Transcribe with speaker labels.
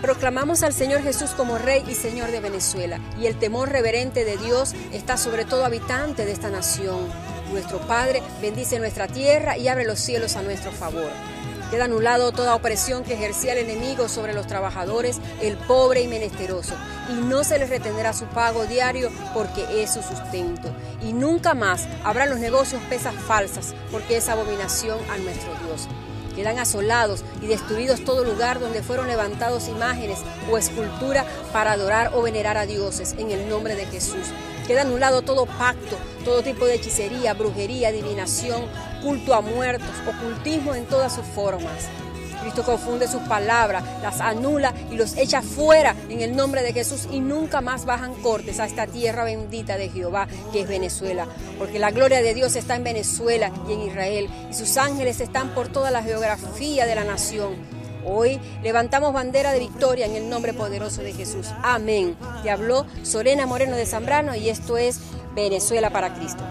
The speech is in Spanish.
Speaker 1: Proclamamos al Señor Jesús como Rey y Señor de Venezuela, y el temor reverente de Dios está sobre todo habitante de esta nación. Nuestro Padre bendice nuestra tierra y abre los cielos a nuestro favor. Queda anulado toda opresión que ejercía el enemigo sobre los trabajadores, el pobre y menesteroso, y no se les retendrá su pago diario porque es su sustento. Y nunca más habrá los negocios pesas falsas, porque es abominación a nuestro Dios. Quedan asolados y destruidos todo lugar donde fueron levantados imágenes o escultura para adorar o venerar a dioses en el nombre de Jesús. Queda anulado todo pacto, todo tipo de hechicería, brujería, adivinación, culto a muertos, ocultismo en todas sus formas. Cristo confunde sus palabras, las anula y los echa fuera en el nombre de Jesús y nunca más bajan cortes a esta tierra bendita de Jehová que es Venezuela. Porque la gloria de Dios está en Venezuela y en Israel y sus ángeles están por toda la geografía de la nación. Hoy levantamos bandera de victoria en el nombre poderoso de Jesús. Amén. Te habló Sorena Moreno de Zambrano y esto es Venezuela para Cristo.